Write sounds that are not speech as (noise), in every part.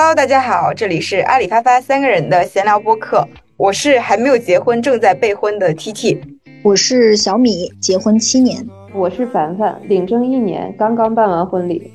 Hello，大家好，这里是阿里发发三个人的闲聊播客，我是还没有结婚正在备婚的 T T，我是小米，结婚七年，我是凡凡，领证一年，刚刚办完婚礼。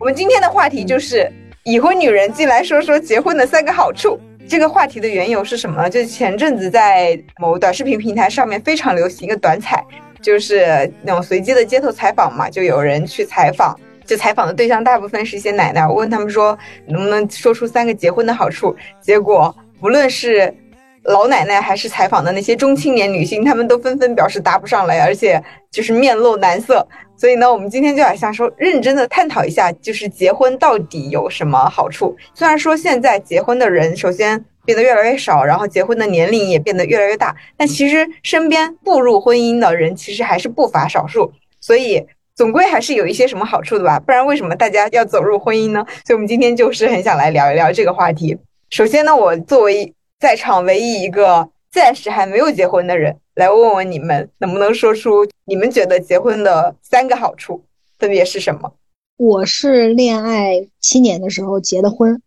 我们今天的话题就是已婚女人进来说说结婚的三个好处。这个话题的缘由是什么呢？就是前阵子在某短视频平台上面非常流行一个短采，就是那种随机的街头采访嘛，就有人去采访，就采访的对象大部分是一些奶奶。我问他们说能不能说出三个结婚的好处，结果不论是老奶奶还是采访的那些中青年女性，她们都纷纷表示答不上来，而且就是面露难色。所以呢，我们今天就来想说，认真的探讨一下，就是结婚到底有什么好处？虽然说现在结婚的人首先变得越来越少，然后结婚的年龄也变得越来越大，但其实身边步入婚姻的人其实还是不乏少数。所以总归还是有一些什么好处的吧？不然为什么大家要走入婚姻呢？所以我们今天就是很想来聊一聊这个话题。首先呢，我作为在场唯一一个暂时还没有结婚的人。来问问你们，能不能说出你们觉得结婚的三个好处分别是什么？我是恋爱七年的时候结的婚，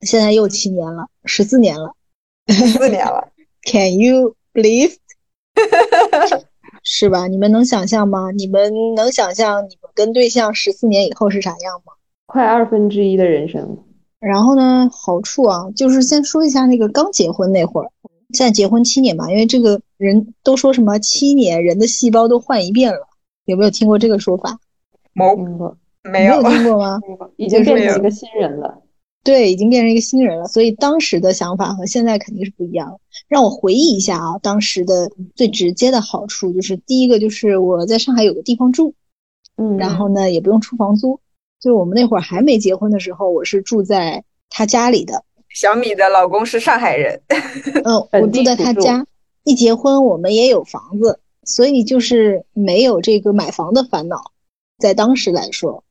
现在又七年了，十四年了，十四年了。(laughs) Can you believe？(laughs) 是吧？你们能想象吗？你们能想象你们跟对象十四年以后是啥样吗？快二分之一的人生。然后呢，好处啊，就是先说一下那个刚结婚那会儿。现在结婚七年吧，因为这个人都说什么七年人的细胞都换一遍了，有没有听过这个说法？没听过，没有听过吗？(laughs) 已经变成一个新人了。对，已经变成一个新人了，所以当时的想法和现在肯定是不一样。让我回忆一下啊，当时的最直接的好处就是第一个就是我在上海有个地方住，嗯，然后呢也不用出房租。就我们那会儿还没结婚的时候，我是住在他家里的。小米的老公是上海人，(laughs) 嗯，我住在他家。一结婚，我们也有房子，所以就是没有这个买房的烦恼。在当时来说，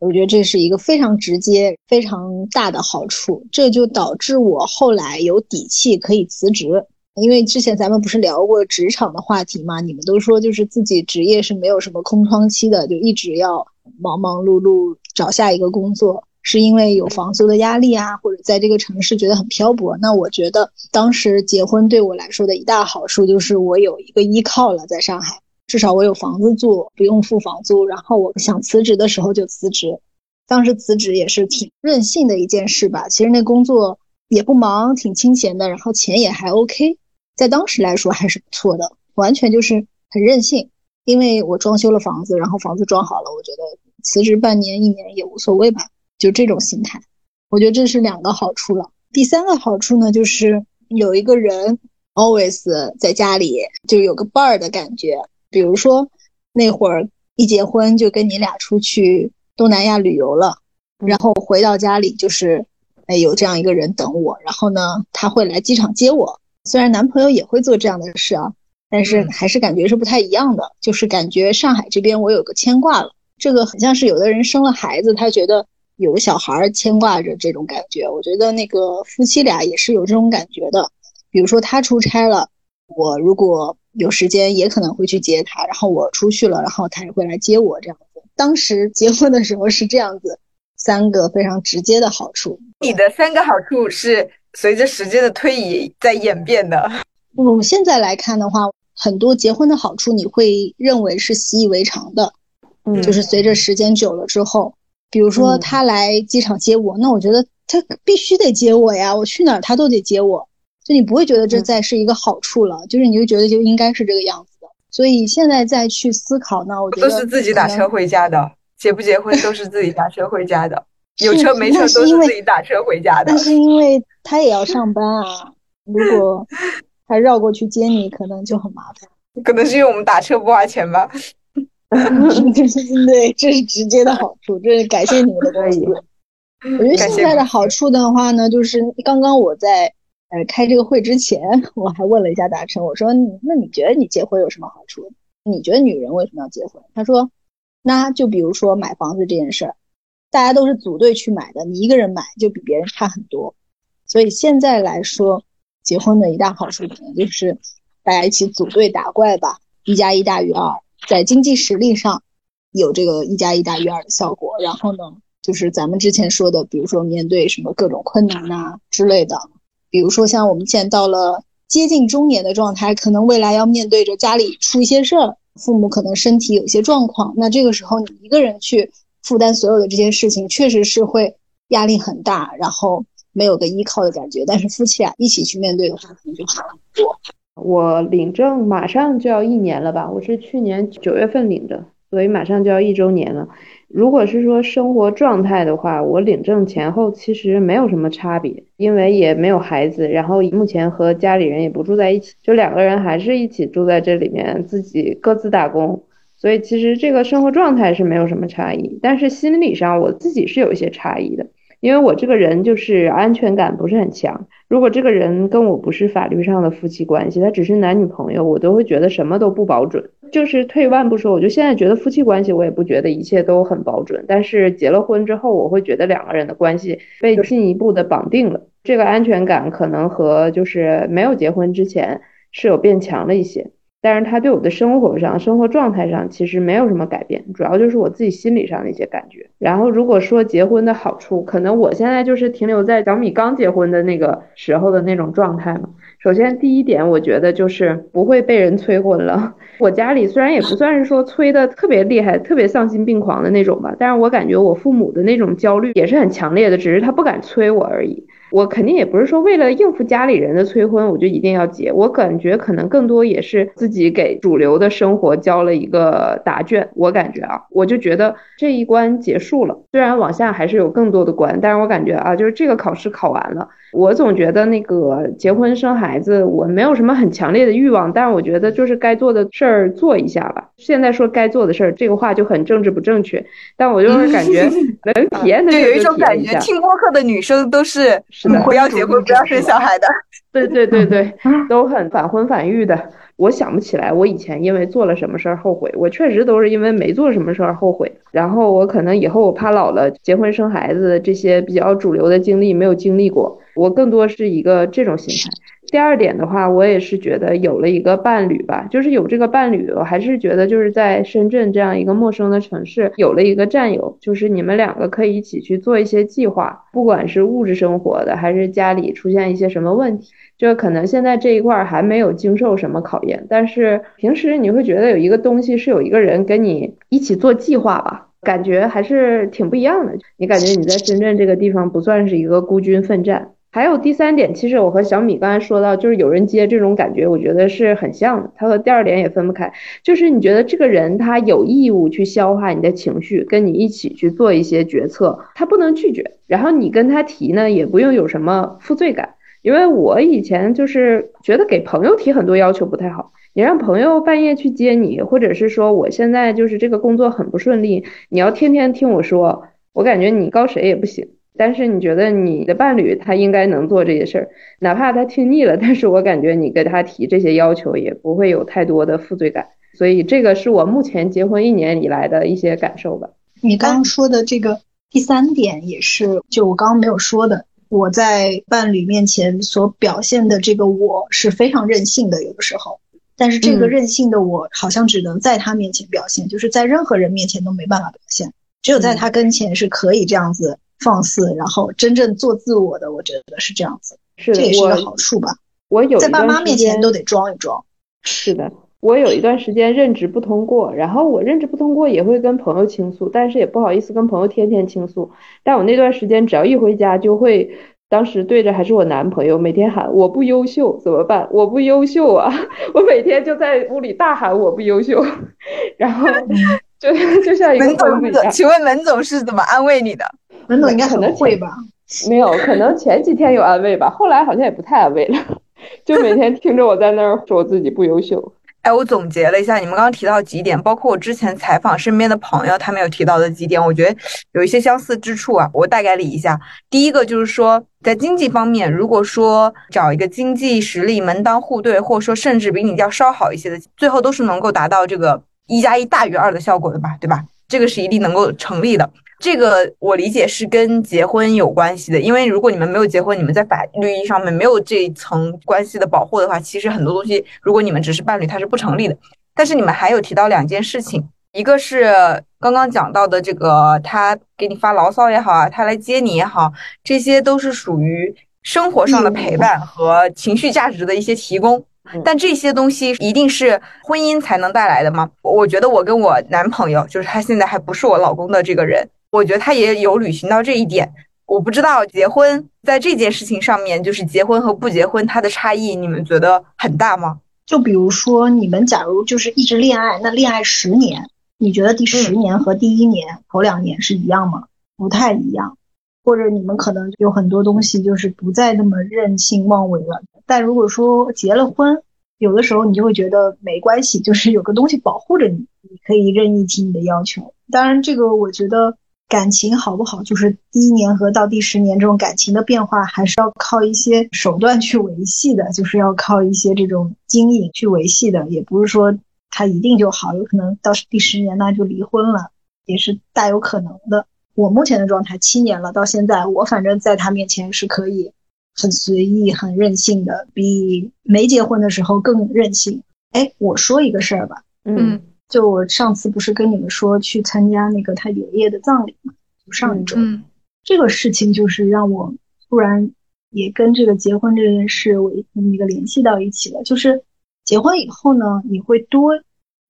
我觉得这是一个非常直接、非常大的好处。这就导致我后来有底气可以辞职，因为之前咱们不是聊过职场的话题嘛？你们都说就是自己职业是没有什么空窗期的，就一直要忙忙碌碌找下一个工作。是因为有房租的压力啊，或者在这个城市觉得很漂泊。那我觉得当时结婚对我来说的一大好处就是我有一个依靠了，在上海，至少我有房子住，不用付房租。然后我想辞职的时候就辞职，当时辞职也是挺任性的一件事吧。其实那工作也不忙，挺清闲的，然后钱也还 OK，在当时来说还是不错的，完全就是很任性。因为我装修了房子，然后房子装好了，我觉得辞职半年一年也无所谓吧。就这种心态，我觉得这是两个好处了。第三个好处呢，就是有一个人 always 在家里，就有个伴儿的感觉。比如说那会儿一结婚就跟你俩出去东南亚旅游了，然后回到家里就是哎有这样一个人等我，然后呢他会来机场接我。虽然男朋友也会做这样的事啊，但是还是感觉是不太一样的。就是感觉上海这边我有个牵挂了，这个很像是有的人生了孩子，他觉得。有个小孩牵挂着这种感觉，我觉得那个夫妻俩也是有这种感觉的。比如说他出差了，我如果有时间也可能会去接他，然后我出去了，然后他也会来接我这样子。当时结婚的时候是这样子，三个非常直接的好处。你的三个好处是随着时间的推移在演变的。我 (laughs) 们，现在来看的话，很多结婚的好处你会认为是习以为常的，嗯，就是随着时间久了之后。比如说他来机场接我，那我觉得他必须得接我呀，我去哪儿他都得接我，就你不会觉得这再是一个好处了，就是你就觉得就应该是这个样子的。所以现在再去思考呢，我觉得都是自己打车回家的，结不结婚都是自己打车回家的，(laughs) 有车没车都是自己打车回家的。但是因为 (laughs) 他也要上班啊，如果他绕过去接你，可能就很麻烦。可能是因为我们打车不花钱吧。(laughs) 对，这是直接的好处，这是感谢你们的公司。我觉得现在的好处的话呢，就是刚刚我在呃开这个会之前，我还问了一下大成，我说那你觉得你结婚有什么好处？你觉得女人为什么要结婚？他说，那就比如说买房子这件事儿，大家都是组队去买的，你一个人买就比别人差很多。所以现在来说，结婚的一大好处可能就是大家一起组队打怪吧，一加一大于二，在经济实力上有这个一加一大于二的效果。然后呢，就是咱们之前说的，比如说面对什么各种困难呐之类的，比如说像我们现在到了接近中年的状态，可能未来要面对着家里出一些事儿，父母可能身体有些状况，那这个时候你一个人去负担所有的这些事情，确实是会压力很大，然后没有个依靠的感觉。但是夫妻俩一起去面对的话，可能就好很多。我领证马上就要一年了吧？我是去年九月份领的，所以马上就要一周年了。如果是说生活状态的话，我领证前后其实没有什么差别，因为也没有孩子，然后目前和家里人也不住在一起，就两个人还是一起住在这里面，自己各自打工，所以其实这个生活状态是没有什么差异。但是心理上我自己是有一些差异的。因为我这个人就是安全感不是很强，如果这个人跟我不是法律上的夫妻关系，他只是男女朋友，我都会觉得什么都不保准。就是退一万步说，我就现在觉得夫妻关系，我也不觉得一切都很保准。但是结了婚之后，我会觉得两个人的关系被进一步的绑定了，这个安全感可能和就是没有结婚之前是有变强了一些。但是他对我的生活上、生活状态上其实没有什么改变，主要就是我自己心理上的一些感觉。然后如果说结婚的好处，可能我现在就是停留在小米刚结婚的那个时候的那种状态嘛。首先第一点，我觉得就是不会被人催婚了。我家里虽然也不算是说催的特别厉害、特别丧心病狂的那种吧，但是我感觉我父母的那种焦虑也是很强烈的，只是他不敢催我而已。我肯定也不是说为了应付家里人的催婚，我就一定要结。我感觉可能更多也是自己给主流的生活交了一个答卷。我感觉啊，我就觉得这一关结束了，虽然往下还是有更多的关，但是我感觉啊，就是这个考试考完了。我总觉得那个结婚生孩子，我没有什么很强烈的欲望，但是我觉得就是该做的事儿做一下吧。现在说该做的事儿，这个话就很政治不正确，但我就是感觉 (laughs) 能体验的就有一种感觉，听播客的女生都是 (laughs) 不要结婚、不要生小孩的。对对对对，都很反婚反育的。我想不起来我以前因为做了什么事儿后悔，我确实都是因为没做什么事儿后悔。然后我可能以后我怕老了，结婚生孩子这些比较主流的经历没有经历过。我更多是一个这种心态。第二点的话，我也是觉得有了一个伴侣吧，就是有这个伴侣，我还是觉得就是在深圳这样一个陌生的城市，有了一个战友，就是你们两个可以一起去做一些计划，不管是物质生活的，还是家里出现一些什么问题，就可能现在这一块还没有经受什么考验，但是平时你会觉得有一个东西是有一个人跟你一起做计划吧。感觉还是挺不一样的。你感觉你在深圳这个地方不算是一个孤军奋战。还有第三点，其实我和小米刚才说到，就是有人接这种感觉，我觉得是很像的。它和第二点也分不开，就是你觉得这个人他有义务去消化你的情绪，跟你一起去做一些决策，他不能拒绝。然后你跟他提呢，也不用有什么负罪感。因为我以前就是觉得给朋友提很多要求不太好。你让朋友半夜去接你，或者是说我现在就是这个工作很不顺利，你要天天听我说，我感觉你告谁也不行。但是你觉得你的伴侣他应该能做这些事儿，哪怕他听腻了，(laughs) 但是我感觉你跟他提这些要求也不会有太多的负罪感，所以这个是我目前结婚一年以来的一些感受吧。你刚刚说的这个第三点也是，就我刚刚没有说的，我在伴侣面前所表现的这个我是非常任性的，有的时候，但是这个任性的我好像只能在他面前表现，就是在任何人面前都没办法表现，只有在他跟前是可以这样子。放肆，然后真正做自我的，我觉得是这样子，是这也是个好处吧。我有在爸妈面前都得装一装。是的，我有一段时间任职不通过，然后我任职不通过也会跟朋友倾诉，但是也不好意思跟朋友天天倾诉。但我那段时间只要一回家就会，当时对着还是我男朋友，每天喊我不优秀怎么办？我不优秀啊！我每天就在屋里大喊我不优秀，(laughs) 然后就就像一个疯子一样。请问门总是怎么安慰你的？门总应该很会吧？没有，可能前几天有安慰吧，后来好像也不太安慰了，就每天听着我在那儿说我自己不优秀。哎，我总结了一下，你们刚刚提到几点，包括我之前采访身边的朋友，他们有提到的几点，我觉得有一些相似之处啊。我大概理一下，第一个就是说，在经济方面，如果说找一个经济实力门当户对，或者说甚至比你要稍好一些的，最后都是能够达到这个一加一大于二的效果的吧，对吧？这个是一定能够成立的。这个我理解是跟结婚有关系的，因为如果你们没有结婚，你们在法律意义上面没有这一层关系的保护的话，其实很多东西，如果你们只是伴侣，它是不成立的。但是你们还有提到两件事情，一个是刚刚讲到的这个，他给你发牢骚也好啊，他来接你也好，这些都是属于生活上的陪伴和情绪价值的一些提供。但这些东西一定是婚姻才能带来的吗？我觉得我跟我男朋友，就是他现在还不是我老公的这个人。我觉得他也有履行到这一点，我不知道结婚在这件事情上面，就是结婚和不结婚它的差异，你们觉得很大吗？就比如说你们假如就是一直恋爱，那恋爱十年，你觉得第十年和第一年头两年是一样吗？不太一样，或者你们可能有很多东西就是不再那么任性妄为了。但如果说结了婚，有的时候你就会觉得没关系，就是有个东西保护着你，你可以任意提你的要求。当然，这个我觉得。感情好不好，就是第一年和到第十年这种感情的变化，还是要靠一些手段去维系的，就是要靠一些这种经营去维系的，也不是说他一定就好，有可能到第十年那就离婚了，也是大有可能的。我目前的状态七年了，到现在我反正在他面前是可以很随意、很任性的，比没结婚的时候更任性。哎，我说一个事儿吧，嗯。就我上次不是跟你们说去参加那个他爷爷的葬礼嘛？就上一周，这个事情就是让我突然也跟这个结婚这件事我那个联系到一起了。就是结婚以后呢，你会多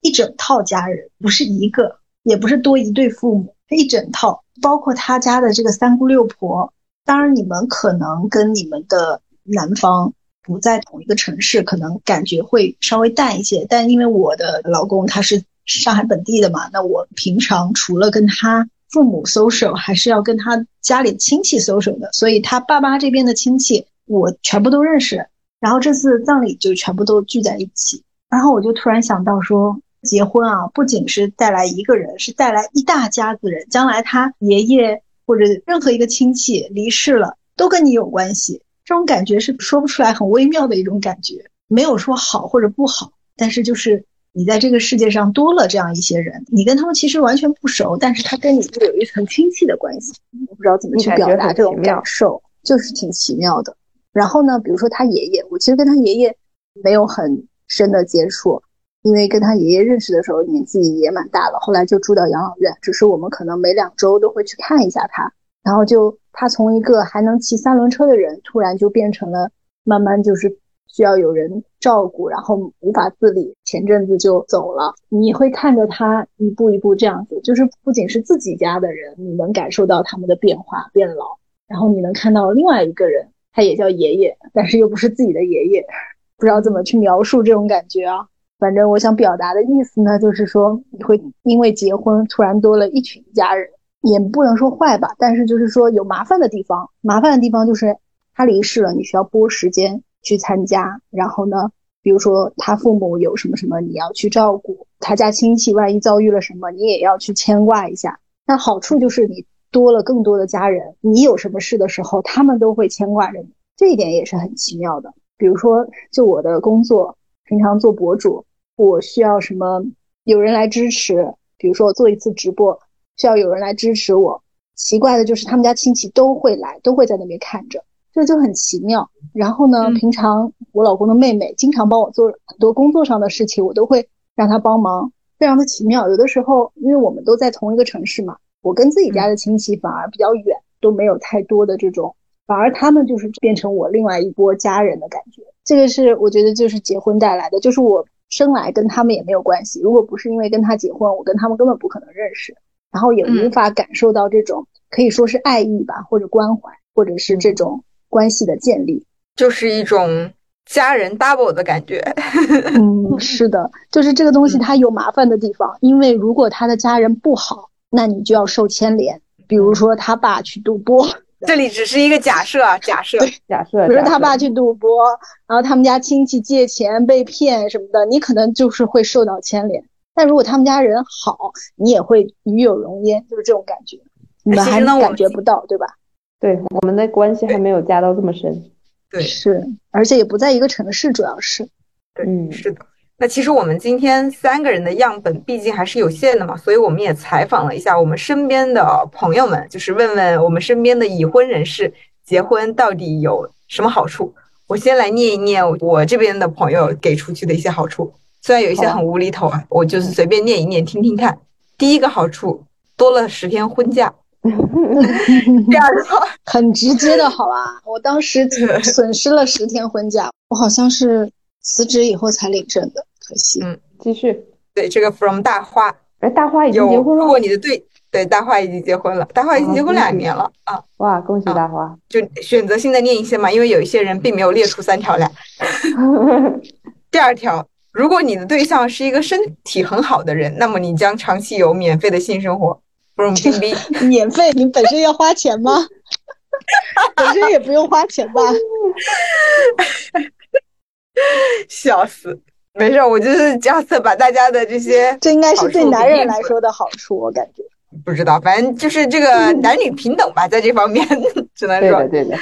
一整套家人，不是一个，也不是多一对父母，一整套，包括他家的这个三姑六婆。当然，你们可能跟你们的男方。不在同一个城市，可能感觉会稍微淡一些。但因为我的老公他是上海本地的嘛，那我平常除了跟他父母 social，还是要跟他家里亲戚 social 的。所以他爸妈这边的亲戚我全部都认识。然后这次葬礼就全部都聚在一起。然后我就突然想到说，结婚啊，不仅是带来一个人，是带来一大家子人。将来他爷爷或者任何一个亲戚离世了，都跟你有关系。这种感觉是说不出来，很微妙的一种感觉，没有说好或者不好，但是就是你在这个世界上多了这样一些人，你跟他们其实完全不熟，但是他跟你又有一层亲戚的关系，我不知道怎么去表达这种感受，就是挺奇妙的。然后呢，比如说他爷爷，我其实跟他爷爷没有很深的接触，因为跟他爷爷认识的时候年纪也蛮大了，后来就住到养老院，只是我们可能每两周都会去看一下他，然后就。他从一个还能骑三轮车的人，突然就变成了慢慢就是需要有人照顾，然后无法自理。前阵子就走了，你会看着他一步一步这样子，就是不仅是自己家的人，你能感受到他们的变化变老，然后你能看到另外一个人，他也叫爷爷，但是又不是自己的爷爷，不知道怎么去描述这种感觉啊。反正我想表达的意思呢，就是说你会因为结婚突然多了一群家人。也不能说坏吧，但是就是说有麻烦的地方。麻烦的地方就是他离世了，你需要拨时间去参加。然后呢，比如说他父母有什么什么，你要去照顾他家亲戚，万一遭遇了什么，你也要去牵挂一下。那好处就是你多了更多的家人，你有什么事的时候，他们都会牵挂着你。这一点也是很奇妙的。比如说，就我的工作，平常做博主，我需要什么有人来支持。比如说我做一次直播。需要有人来支持我。奇怪的就是他们家亲戚都会来，都会在那边看着，这就很奇妙。然后呢，平常我老公的妹妹经常帮我做很多工作上的事情，我都会让她帮忙，非常的奇妙。有的时候，因为我们都在同一个城市嘛，我跟自己家的亲戚反而比较远，都没有太多的这种，反而他们就是变成我另外一波家人的感觉。这个是我觉得就是结婚带来的，就是我生来跟他们也没有关系。如果不是因为跟他结婚，我跟他们根本不可能认识。然后也无法感受到这种可以说是爱意吧，或者关怀，或者是这种关系的建立，就是一种家人 double 的感觉。嗯，(laughs) 是的，就是这个东西它有麻烦的地方，因为如果他的家人不好，那你就要受牵连。比如说他爸去赌博，这里只是一个假设，假设，假设。比如他爸去赌博，然后他们家亲戚借钱被骗什么的，你可能就是会受到牵连。但如果他们家人好，你也会与有荣焉，就是这种感觉，你们还感觉不到，对吧？对，我们的关系还没有加到这么深。对，是，而且也不在一个城市，主要是。嗯，是的。那其实我们今天三个人的样本毕竟还是有限的嘛，所以我们也采访了一下我们身边的朋友们，就是问问我们身边的已婚人士，结婚到底有什么好处？我先来念一念我这边的朋友给出去的一些好处，虽然有一些很无厘头啊，我就是随便念一念听听看。第一个好处，多了十天婚假。(laughs) 第二个很直接的好吧，我当时损失了十天婚假，我好像是辞职以后才领证的，可惜。嗯，继续。对，这个 from 大花，哎，大花已经结婚了。如果你的对对，大花已经结婚了，大花已经结婚两年了啊！哇，恭喜大花！就选择性的念一些嘛，因为有一些人并没有列出三条来。(laughs) 第二条，如果你的对象是一个身体很好的人，那么你将长期有免费的性生活。from 冰冰，(laughs) 免费？你本身要花钱吗？(laughs) 本身也不用花钱吧？(laughs) 笑死！没事，我就是假设把大家的这些，(laughs) 这应该是对男人来说的好处，我感觉。不知道，反正就是这个 (laughs) 男女平等吧，在这方面只能说，对的，对的，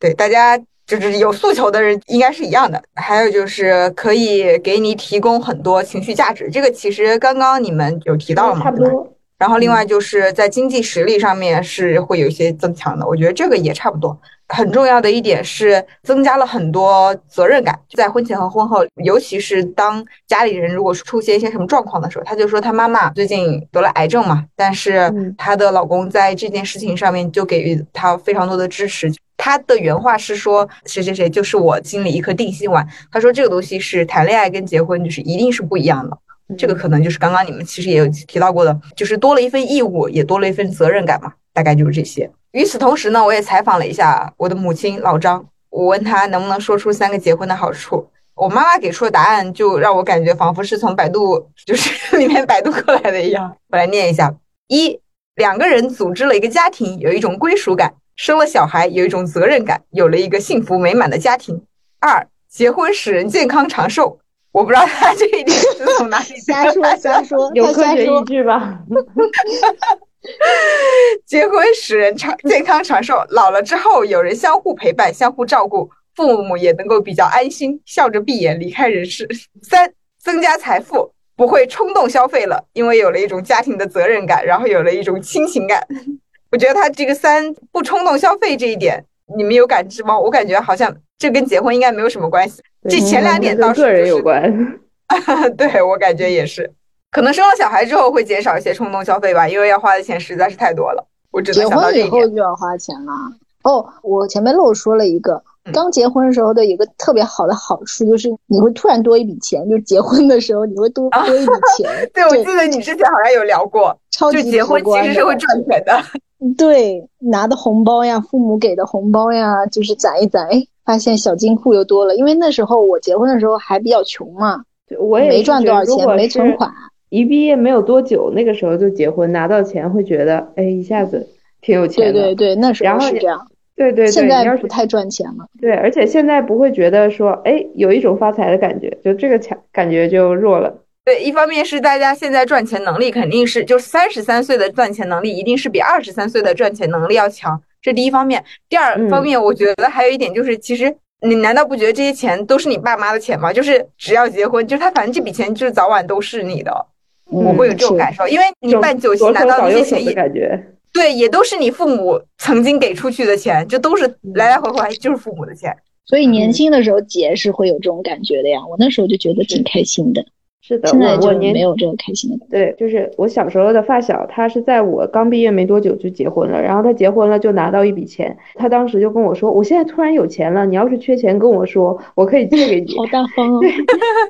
对大家就是有诉求的人应该是一样的。还有就是可以给你提供很多情绪价值，这个其实刚刚你们有提到了嘛？差不多。然后另外就是在经济实力上面是会有一些增强的，我觉得这个也差不多。很重要的一点是增加了很多责任感，在婚前和婚后，尤其是当家里人如果出现一些什么状况的时候，她就说她妈妈最近得了癌症嘛，但是她的老公在这件事情上面就给予她非常多的支持。她的原话是说谁谁谁就是我心里一颗定心丸。她说这个东西是谈恋爱跟结婚就是一定是不一样的。这个可能就是刚刚你们其实也有提到过的，就是多了一份义务，也多了一份责任感嘛，大概就是这些。与此同时呢，我也采访了一下我的母亲老张，我问他能不能说出三个结婚的好处。我妈妈给出的答案就让我感觉仿佛是从百度就是 (laughs) 里面百度过来的一样。我来念一下：一，两个人组织了一个家庭，有一种归属感；生了小孩，有一种责任感，有了一个幸福美满的家庭。二，结婚使人健康长寿。我不知道他这一点是从哪里瞎说瞎说，有科学依据吧？(laughs) 结婚使人长健康长寿，老了之后有人相互陪伴、相互照顾，父母也能够比较安心，笑着闭眼离开人世。三、增加财富，不会冲动消费了，因为有了一种家庭的责任感，然后有了一种亲情感。我觉得他这个三不冲动消费这一点，你们有感知吗？我感觉好像这跟结婚应该没有什么关系。这前两点倒是个人有关，(laughs) 对我感觉也是，可能生了小孩之后会减少一些冲动消费吧，因为要花的钱实在是太多了。我只能结婚以后就要花钱了。哦，我前面漏说了一个，刚结婚的时候的一个特别好的好处就是你会突然多一笔钱，就结婚的时候你会多多一笔钱。(laughs) 对，我记得你之前好像有聊过，超级结婚其实是会赚钱的。(laughs) 对，拿的红包呀，父母给的红包呀，就是攒一攒，哎。发现小金库又多了，因为那时候我结婚的时候还比较穷嘛，我也没赚多少钱，没存款。一毕业没有多久，那个时候就结婚，拿到钱会觉得，哎，一下子挺有钱的。对对对，那时候是这样。对对对，现在不太赚钱了。对，而且现在不会觉得说，哎，有一种发财的感觉，就这个强感觉就弱了。对，一方面是大家现在赚钱能力肯定是，就是三十三岁的赚钱能力一定是比二十三岁的赚钱能力要强。这第一方面，第二方面，我觉得还有一点就是，其实你难道不觉得这些钱都是你爸妈的钱吗？就是只要结婚，就是他反正这笔钱就是早晚都是你的，我会有这种感受，因为你办酒席难道那些钱也感觉对，也都是你父母曾经给出去的钱，就都是来来回回就是父母的钱，所以年轻的时候结是会有这种感觉的呀。我那时候就觉得挺开心的。是的，现在就没有这个开心的。对，就是我小时候的发小，他是在我刚毕业没多久就结婚了，然后他结婚了就拿到一笔钱，他当时就跟我说：“我现在突然有钱了，你要是缺钱跟我说，我可以借给你。(laughs) ”好大方哦。对，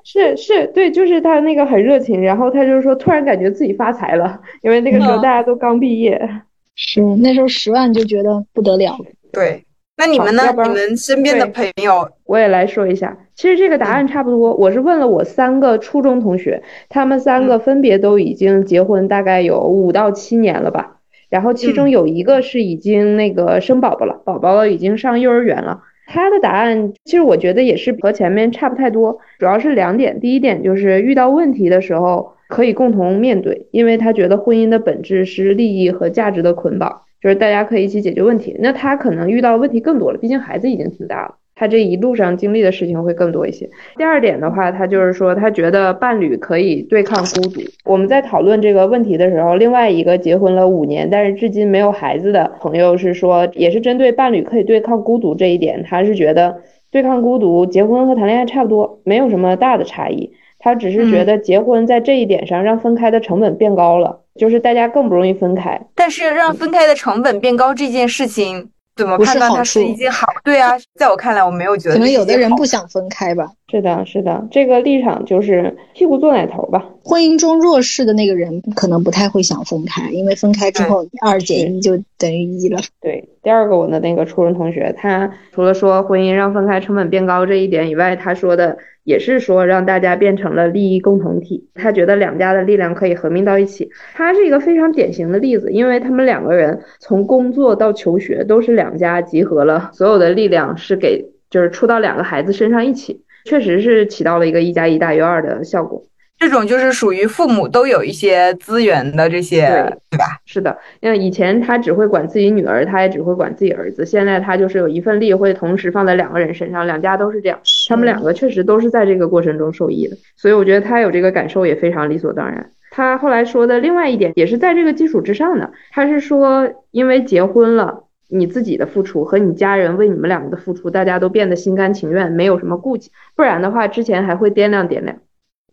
是是，对，就是他那个很热情，然后他就是说突然感觉自己发财了，因为那个时候大家都刚毕业。是，那时候十万就觉得不得了。对。那你们呢？你们身边的朋友，我也来说一下。其实这个答案差不多。我是问了我三个初中同学，他们三个分别都已经结婚，大概有五到七年了吧。然后其中有一个是已经那个生宝宝了，宝宝已经上幼儿园了。他的答案其实我觉得也是和前面差不太多，主要是两点。第一点就是遇到问题的时候可以共同面对，因为他觉得婚姻的本质是利益和价值的捆绑。就是大家可以一起解决问题，那他可能遇到问题更多了，毕竟孩子已经挺大了。他这一路上经历的事情会更多一些。第二点的话，他就是说，他觉得伴侣可以对抗孤独。我们在讨论这个问题的时候，另外一个结婚了五年，但是至今没有孩子的朋友是说，也是针对伴侣可以对抗孤独这一点，他是觉得对抗孤独，结婚和谈恋爱差不多，没有什么大的差异。他只是觉得结婚在这一点上让分开的成本变高了，就是大家更不容易分开。但是让分开的成本变高这件事情。怎么判断它是一件好？对啊，在我看来，我没有觉得。可能有的人不想分开吧。是的，是的，这个立场就是屁股坐奶头吧。婚姻中弱势的那个人可能不太会想分开，因为分开之后二减一就等于一了。对，第二个我的那个初中同学，他除了说婚姻让分开成本变高这一点以外，他说的。也是说让大家变成了利益共同体，他觉得两家的力量可以合并到一起。他是一个非常典型的例子，因为他们两个人从工作到求学都是两家集合了所有的力量，是给就是出到两个孩子身上一起，确实是起到了一个一加一大于二的效果。这种就是属于父母都有一些资源的这些，对吧？是的，因为以前他只会管自己女儿，他也只会管自己儿子。现在他就是有一份力会同时放在两个人身上，两家都是这样。他们两个确实都是在这个过程中受益的，所以我觉得他有这个感受也非常理所当然。他后来说的另外一点也是在这个基础之上的，他是说因为结婚了，你自己的付出和你家人为你们两个的付出，大家都变得心甘情愿，没有什么顾忌，不然的话之前还会掂量掂量。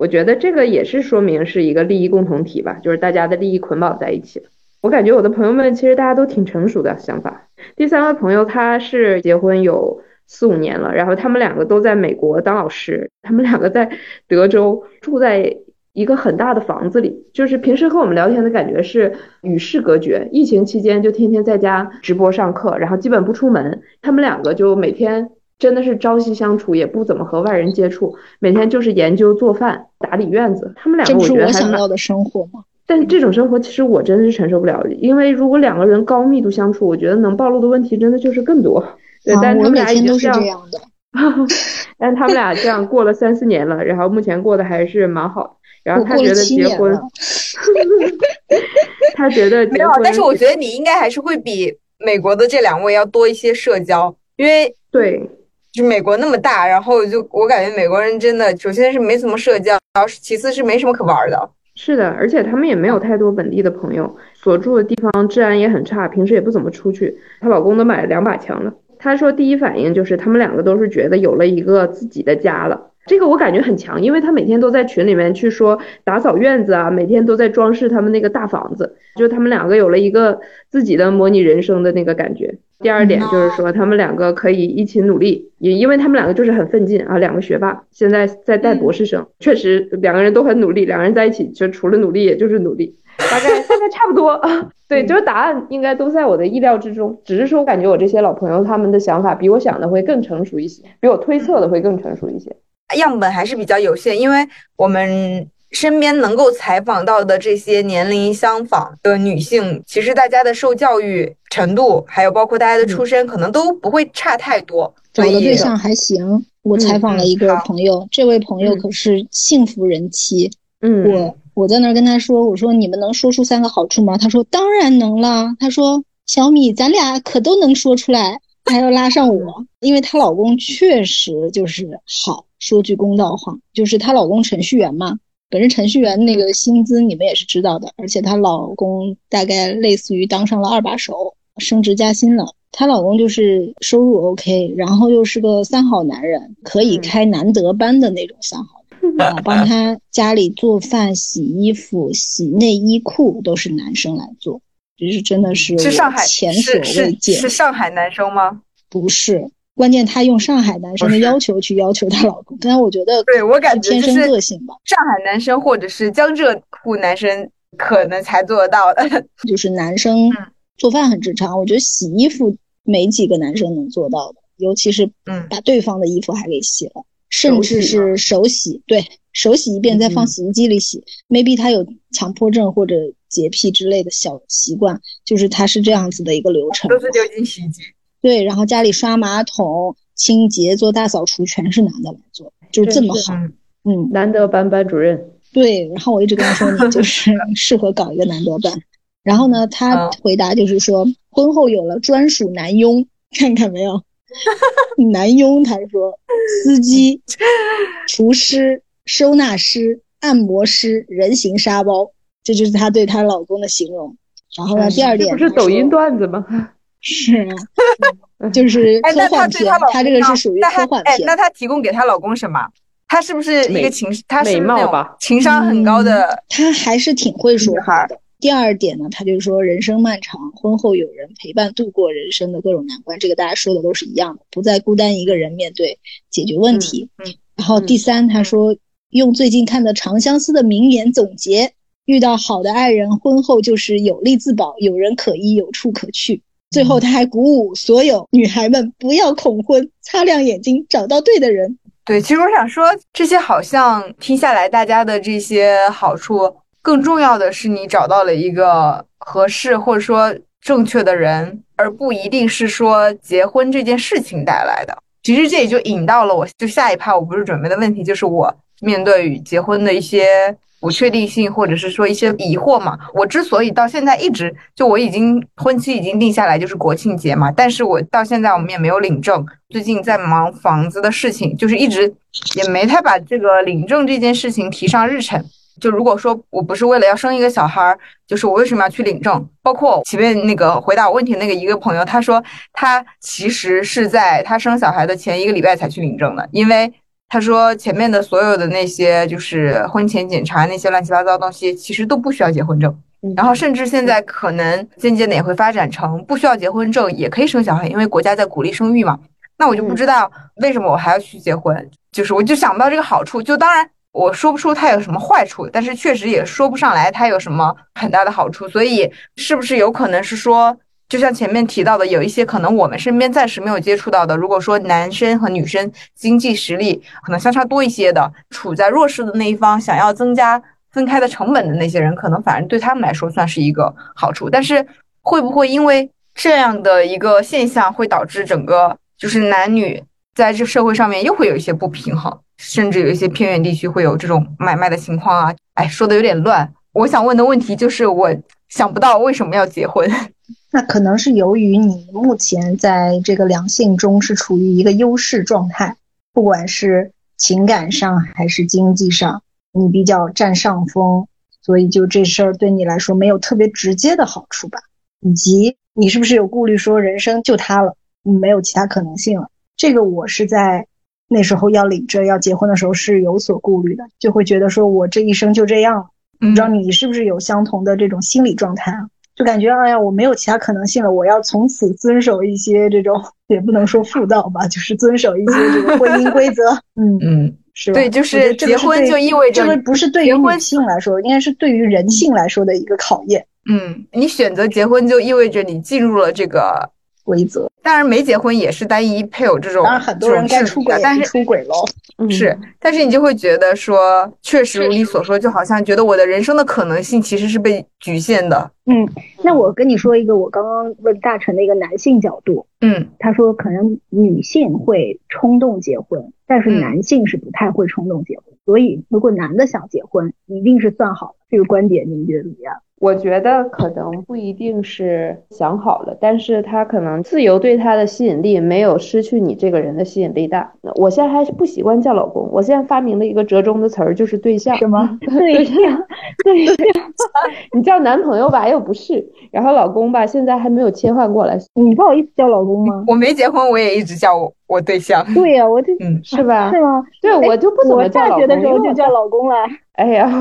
我觉得这个也是说明是一个利益共同体吧，就是大家的利益捆绑在一起。我感觉我的朋友们其实大家都挺成熟的想法。第三位朋友他是结婚有四五年了，然后他们两个都在美国当老师，他们两个在德州住在一个很大的房子里，就是平时和我们聊天的感觉是与世隔绝。疫情期间就天天在家直播上课，然后基本不出门。他们两个就每天。真的是朝夕相处，也不怎么和外人接触，每天就是研究做饭、打理院子。他们两个，我觉得我想要的生活吗？但这种生活其实我真的是承受不了，因为如果两个人高密度相处，我觉得能暴露的问题真的就是更多。对，但他们俩已经这样的。(laughs) 但他们俩这样过了三四年了，然后目前过得还是蛮好。然后他觉得结婚，他觉得没有，但是我觉得你应该还是会比美国的这两位要多一些社交，因为对。就美国那么大，然后就我感觉美国人真的，首先是没什么社交，然后其次是没什么可玩的。是的，而且他们也没有太多本地的朋友，所住的地方治安也很差，平时也不怎么出去。她老公都买了两把枪了。她说第一反应就是他们两个都是觉得有了一个自己的家了。这个我感觉很强，因为他每天都在群里面去说打扫院子啊，每天都在装饰他们那个大房子，就他们两个有了一个自己的模拟人生的那个感觉。第二点就是说他们两个可以一起努力，也因为他们两个就是很奋进啊，两个学霸现在在带博士生，确实两个人都很努力，两个人在一起就除了努力也就是努力，大概大概差不多。(laughs) 对，就是答案应该都在我的意料之中，只是说我感觉我这些老朋友他们的想法比我想的会更成熟一些，比我推测的会更成熟一些。样本还是比较有限，因为我们身边能够采访到的这些年龄相仿的女性，其实大家的受教育程度，还有包括大家的出身，可能都不会差太多。找的对象还行。我采访了一个朋友，这位朋友可是幸福人妻。嗯，我我在那儿跟他说，我说你们能说出三个好处吗？他说当然能了。他说小米，咱俩可都能说出来，还要拉上我，因为她老公确实就是好。说句公道话，就是她老公程序员嘛，本身程序员那个薪资你们也是知道的，而且她老公大概类似于当上了二把手，升职加薪了。她老公就是收入 OK，然后又是个三好男人，可以开难得班的那种三好，啊，帮他家里做饭、洗衣服、洗内衣裤都是男生来做，这是真的是是上海前所未见，是上海男生吗？不是。关键她用上海男生的要求去要求她老公，但是我觉得对我感觉天生个性吧。上海男生或者是江浙沪男生可能才做得到的，(laughs) 就是男生做饭很正常，我觉得洗衣服没几个男生能做到的，尤其是把对方的衣服还给洗了，甚至是手洗，对手洗一遍再放洗衣机里洗。maybe 他有强迫症或者洁癖之类的小习惯，就是他是这样子的一个流程，都是丢进洗衣机。对，然后家里刷马桶、清洁、做大扫除，全是男的来做，就是这么好。嗯，难得班班主任。对，然后我一直跟他说，你就 (laughs) 是适合搞一个男德班。然后呢，他回答就是说，婚后有了专属男佣，看看没有？(laughs) 男佣他说，司机、(laughs) 厨师、收纳师、按摩师、人形沙包，这就是她对她老公的形容。然后呢，第二点不是抖音段子吗？是，就是科幻片。他这个是属于科幻片。那她提供给她老公什么？她是不是一个情？她是那种情商很高的？她还是挺会说话的。第二点呢，他就是说人生漫长，婚后有人陪伴度过人生的各种难关，这个大家说的都是一样的，不再孤单一个人面对解决问题。嗯。然后第三，他说用最近看的《长相思》的名言总结：遇到好的爱人，婚后就是有力自保，有人可依，有处可去。最后他还鼓舞所有女孩们不要恐婚，擦亮眼睛，找到对的人。对，其实我想说，这些好像听下来，大家的这些好处。更重要的是，你找到了一个合适或者说正确的人，而不一定是说结婚这件事情带来的。其实这也就引到了我就下一趴我不是准备的问题，就是我面对与结婚的一些不确定性，或者是说一些疑惑嘛。我之所以到现在一直就我已经婚期已经定下来，就是国庆节嘛，但是我到现在我们也没有领证。最近在忙房子的事情，就是一直也没太把这个领证这件事情提上日程。就如果说我不是为了要生一个小孩儿，就是我为什么要去领证？包括前面那个回答我问题那个一个朋友，他说他其实是在他生小孩的前一个礼拜才去领证的，因为他说前面的所有的那些就是婚前检查那些乱七八糟东西，其实都不需要结婚证。然后甚至现在可能渐渐的也会发展成不需要结婚证也可以生小孩，因为国家在鼓励生育嘛。那我就不知道为什么我还要去结婚，就是我就想不到这个好处。就当然。我说不出它有什么坏处，但是确实也说不上来它有什么很大的好处。所以，是不是有可能是说，就像前面提到的，有一些可能我们身边暂时没有接触到的，如果说男生和女生经济实力可能相差多一些的，处在弱势的那一方，想要增加分开的成本的那些人，可能反而对他们来说算是一个好处。但是，会不会因为这样的一个现象，会导致整个就是男女在这社会上面又会有一些不平衡？甚至有一些偏远地区会有这种买卖的情况啊！哎，说的有点乱。我想问的问题就是，我想不到为什么要结婚。那可能是由于你目前在这个两性中是处于一个优势状态，不管是情感上还是经济上，你比较占上风，所以就这事儿对你来说没有特别直接的好处吧？以及你是不是有顾虑，说人生就他了，没有其他可能性了？这个我是在。那时候要领证要结婚的时候是有所顾虑的，就会觉得说我这一生就这样了。不知道你是不是有相同的这种心理状态啊？就感觉哎呀，我没有其他可能性了，我要从此遵守一些这种也不能说妇道吧，就是遵守一些这个婚姻规则。(laughs) 嗯嗯，是对，就是结婚就意味着这个不是对于女性来说，应该是对于人性来说的一个考验。嗯，你选择结婚就意味着你进入了这个。规则，当然没结婚也是单一配偶这种，当然很多人该出轨，但是出轨喽，是，但是你就会觉得说，确实如你所说，就好像觉得我的人生的可能性其实是被局限的。嗯，那我跟你说一个我刚刚问大臣的一个男性角度，嗯，他说可能女性会冲动结婚，但是男性是不太会冲动结婚，所以如果男的想结婚，一定是算好这个观点，你们觉得怎么样？我觉得可能不一定是想好了，但是他可能自由对他的吸引力没有失去你这个人的吸引力大。我现在还是不习惯叫老公，我现在发明了一个折中的词儿，就是对象。什么？(laughs) 对 (laughs) 象？对象？你叫男朋友吧，又不是，然后老公吧，现在还没有切换过来。你不好意思叫老公吗？我没结婚，我也一直叫我我对象。对呀，我就嗯，是吧？是吗？对，我就不怎么叫老公。我大学的时候就叫老公了。哎呀，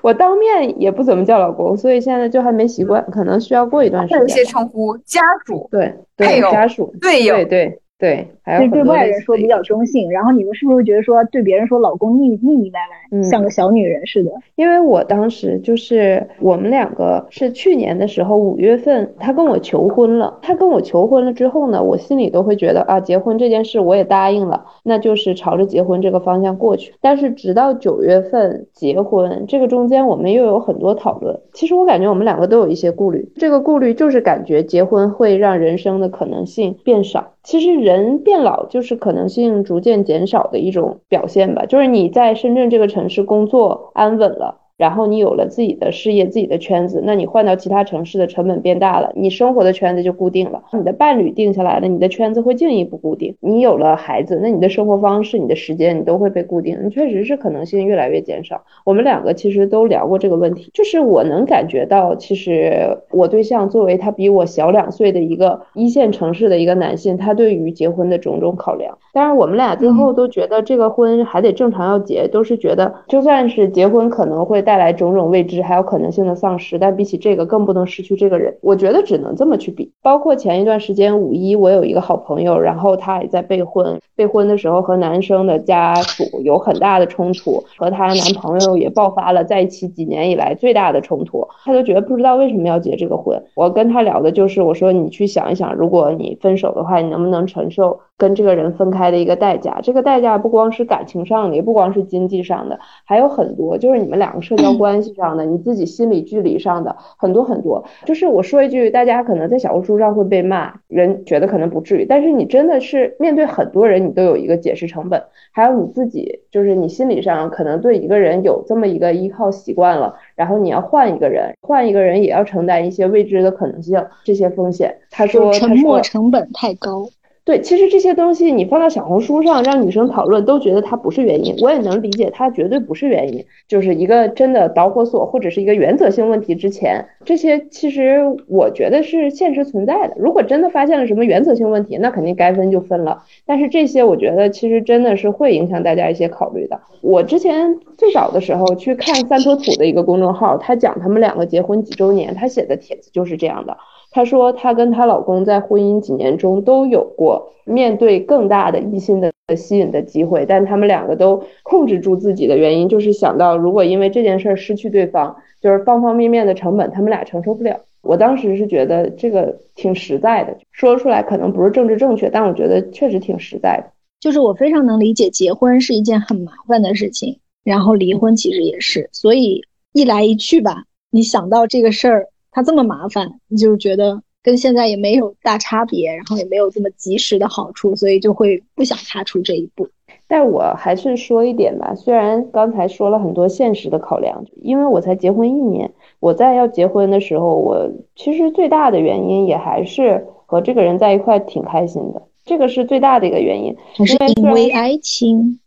我当面也不怎么叫老公，所以现在就还没习惯，可能需要过一段时间。有些称呼家属，对，配偶、家属、队友，对对。对，还有对外人说比较中性，然后你们是不是觉得说对别人说老公腻腻腻歪歪，像个小女人似的？因为我当时就是我们两个是去年的时候五月份，他跟我求婚了。他跟我求婚了之后呢，我心里都会觉得啊，结婚这件事我也答应了，那就是朝着结婚这个方向过去。但是直到九月份结婚，这个中间我们又有很多讨论。其实我感觉我们两个都有一些顾虑，这个顾虑就是感觉结婚会让人生的可能性变少。其实人变老就是可能性逐渐减少的一种表现吧。就是你在深圳这个城市工作安稳了，然后你有了自己的事业、自己的圈子，那你换到其他城市的成本变大了，你生活的圈子就固定了，你的伴侣定下来了，你的圈子会进一步固定。你有了孩子，那你的生活方式、你的时间，你都会被固定，你确实是可能性越来越减少。我们两个其实都聊过这个问题，就是我能感觉到，其实我对象作为他比我小两岁的一个一线城市的一个男性，他对于结婚的种种考量。当然，我们俩最后都觉得这个婚还得正常要结，都是觉得就算是结婚可能会。带来种种未知，还有可能性的丧失，但比起这个，更不能失去这个人。我觉得只能这么去比。包括前一段时间五一，我有一个好朋友，然后她也在备婚，备婚的时候和男生的家属有很大的冲突，和她男朋友也爆发了在一起几年以来最大的冲突。她就觉得不知道为什么要结这个婚。我跟她聊的就是，我说你去想一想，如果你分手的话，你能不能承受？跟这个人分开的一个代价，这个代价不光是感情上的，也不光是经济上的，还有很多，就是你们两个社交关系上的，你自己心理距离上的很多很多。就是我说一句，大家可能在小红书上会被骂，人觉得可能不至于，但是你真的是面对很多人，你都有一个解释成本，还有你自己，就是你心理上可能对一个人有这么一个依靠习惯了，然后你要换一个人，换一个人也要承担一些未知的可能性，这些风险。他说，沉默成本太高。对，其实这些东西你放到小红书上让女生讨论，都觉得它不是原因。我也能理解，它绝对不是原因。就是一个真的导火索或者是一个原则性问题之前，这些其实我觉得是现实存在的。如果真的发现了什么原则性问题，那肯定该分就分了。但是这些我觉得其实真的是会影响大家一些考虑的。我之前最早的时候去看三坨土的一个公众号，他讲他们两个结婚几周年，他写的帖子就是这样的。她说，她跟她老公在婚姻几年中都有过面对更大的异性的吸引的机会，但他们两个都控制住自己的原因，就是想到如果因为这件事儿失去对方，就是方方面面的成本，他们俩承受不了。我当时是觉得这个挺实在的，说出来可能不是政治正确，但我觉得确实挺实在的。就是我非常能理解，结婚是一件很麻烦的事情，然后离婚其实也是，所以一来一去吧，你想到这个事儿。他这么麻烦，你就觉得跟现在也没有大差别，然后也没有这么及时的好处，所以就会不想踏出这一步。但我还是说一点吧，虽然刚才说了很多现实的考量，因为我才结婚一年，我在要结婚的时候，我其实最大的原因也还是和这个人在一块挺开心的，这个是最大的一个原因。是因为爱情。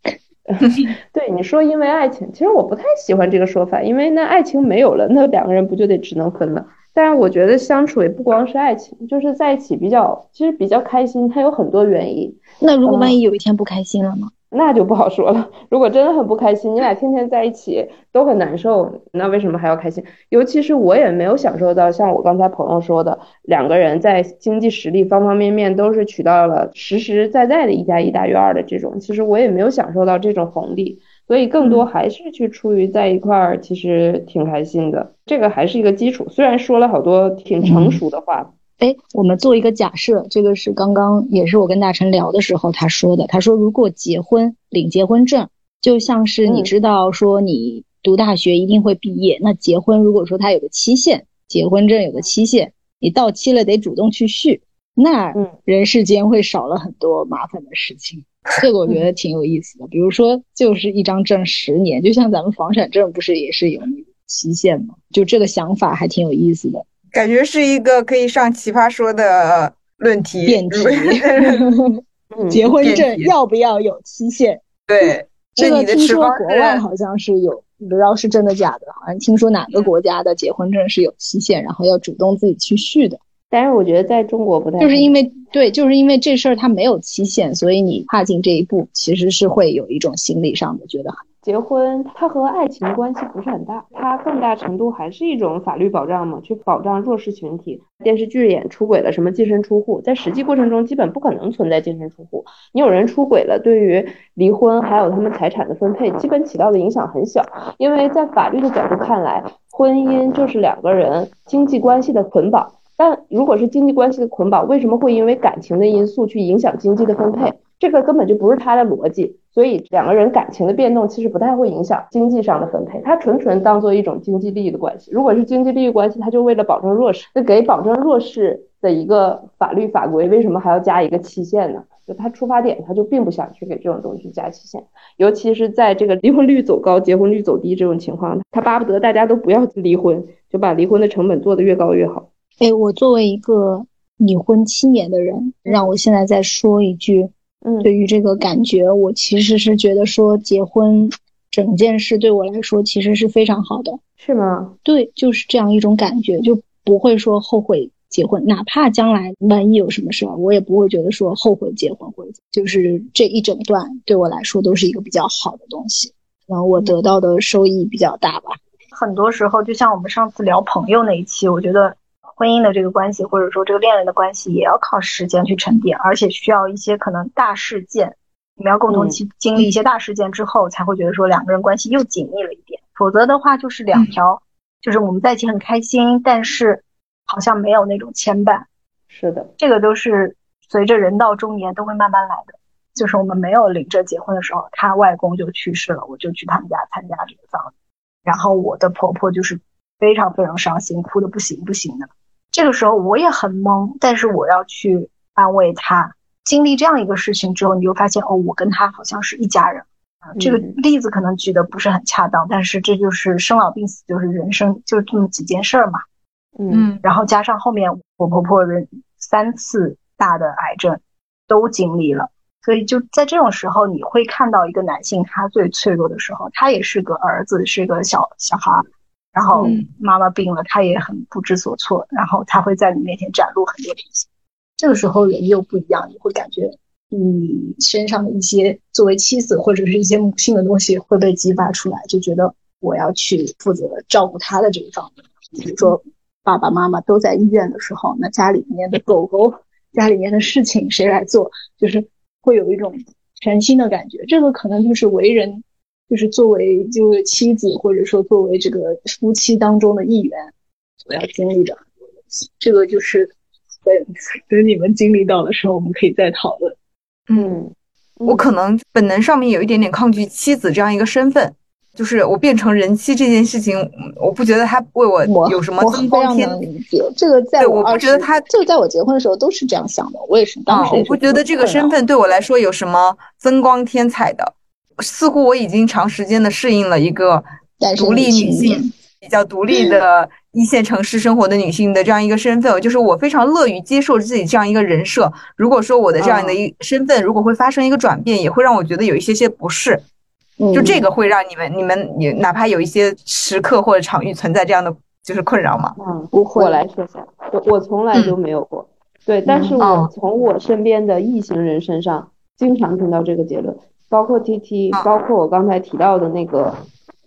(laughs) 对你说，因为爱情，其实我不太喜欢这个说法，因为那爱情没有了，那两个人不就得只能分了？但是我觉得相处也不光是爱情，就是在一起比较，其实比较开心，它有很多原因。那如果万一有一天不开心了呢？那就不好说了。如果真的很不开心，你俩天天在一起都很难受，那为什么还要开心？尤其是我也没有享受到像我刚才朋友说的，两个人在经济实力方方面面都是取到了实实在在的一加一大于二的这种，其实我也没有享受到这种红利。所以更多还是去出于在一块儿，其实挺开心的，这个还是一个基础。虽然说了好多挺成熟的话，哎，我们做一个假设，这个是刚刚也是我跟大成聊的时候他说的。他说如果结婚领结婚证，就像是你知道说你读大学一定会毕业，那结婚如果说它有个期限，结婚证有个期限，你到期了得主动去续，那人世间会少了很多麻烦的事情。这个我觉得挺有意思的，比如说就是一张证十年，就像咱们房产证不是也是有期限吗？就这个想法还挺有意思的，感觉是一个可以上奇葩说的论题辩题。(laughs) 结婚证要不要有期限？对，这个听说国外好像是有，不知道是真的假的，好像听说哪个国家的结婚证是有期限，然后要主动自己去续的。但是我觉得在中国不太，就是因为对，就是因为这事儿它没有期限，所以你踏进这一步，其实是会有一种心理上的觉得，结婚它和爱情关系不是很大，它更大程度还是一种法律保障嘛，去保障弱势群体。电视剧演出轨了什么净身出户，在实际过程中基本不可能存在净身出户。你有人出轨了，对于离婚还有他们财产的分配，基本起到的影响很小，因为在法律的角度看来，婚姻就是两个人经济关系的捆绑。但如果是经济关系的捆绑，为什么会因为感情的因素去影响经济的分配？这个根本就不是他的逻辑。所以两个人感情的变动其实不太会影响经济上的分配，它纯纯当做一种经济利益的关系。如果是经济利益关系，他就为了保证弱势，那给保证弱势的一个法律法规，为什么还要加一个期限呢？就他出发点他就并不想去给这种东西加期限，尤其是在这个离婚率走高、结婚率走低这种情况，他巴不得大家都不要离婚，就把离婚的成本做得越高越好。哎，我作为一个已婚七年的人，让我现在再说一句，嗯，对于这个感觉，我其实是觉得说结婚整件事对我来说其实是非常好的，是吗？对，就是这样一种感觉，就不会说后悔结婚，哪怕将来万一有什么事儿，我也不会觉得说后悔结婚，或者就是这一整段对我来说都是一个比较好的东西，然后我得到的收益比较大吧。很多时候，就像我们上次聊朋友那一期，我觉得。婚姻的这个关系，或者说这个恋人的关系，也要靠时间去沉淀，而且需要一些可能大事件，你们要共同去经历一些大事件之后，才会觉得说两个人关系又紧密了一点。否则的话，就是两条，就是我们在一起很开心，但是好像没有那种牵绊。是的，这个都是随着人到中年都会慢慢来的。就是我们没有领证结婚的时候，他外公就去世了，我就去他们家参加这个葬礼，然后我的婆婆就是非常非常伤心，哭的不行不行的。这个时候我也很懵，但是我要去安慰他。经历这样一个事情之后，你就发现哦，我跟他好像是一家人啊。这个例子可能举的不是很恰当，但是这就是生老病死，就是人生就这么几件事儿嘛。嗯，然后加上后面我婆婆人三次大的癌症都经历了，所以就在这种时候，你会看到一个男性他最脆弱的时候，他也是个儿子，是个小小孩儿。然后妈妈病了，他也很不知所措，然后他会在你面前展露很多东西。这个时候人又不一样，你会感觉你身上的一些作为妻子或者是一些母性的东西会被激发出来，就觉得我要去负责照顾他的这一方面。比如说爸爸妈妈都在医院的时候，那家里面的狗狗、家里面的事情谁来做？就是会有一种全新的感觉。这个可能就是为人。就是作为就是妻子，或者说作为这个夫妻当中的一员，所要经历的，这个就是等等你们经历到的时候，我们可以再讨论。嗯，我可能本能上面有一点点抗拒妻子这样一个身份，就是我变成人妻这件事情，我不觉得他为我有什么增光添。理解这个，在我不觉得他就在我结婚的时候都是这样想的，我也是当时我不觉得这个身份对我来说有什么增光添彩的。似乎我已经长时间的适应了一个独立女性、比较独立的一线城市生活的女性的这样一个身份，就是我非常乐于接受自己这样一个人设。如果说我的这样的一身份如果会发生一个转变，也会让我觉得有一些些不适。就这个会让你们、你们、你哪怕有一些时刻或者场域存在这样的就是困扰吗？嗯，不会。我来说下，我我从来就没有过。对，但是我从我身边的异性人身上经常听到这个结论。包括 T T，包括我刚才提到的那个，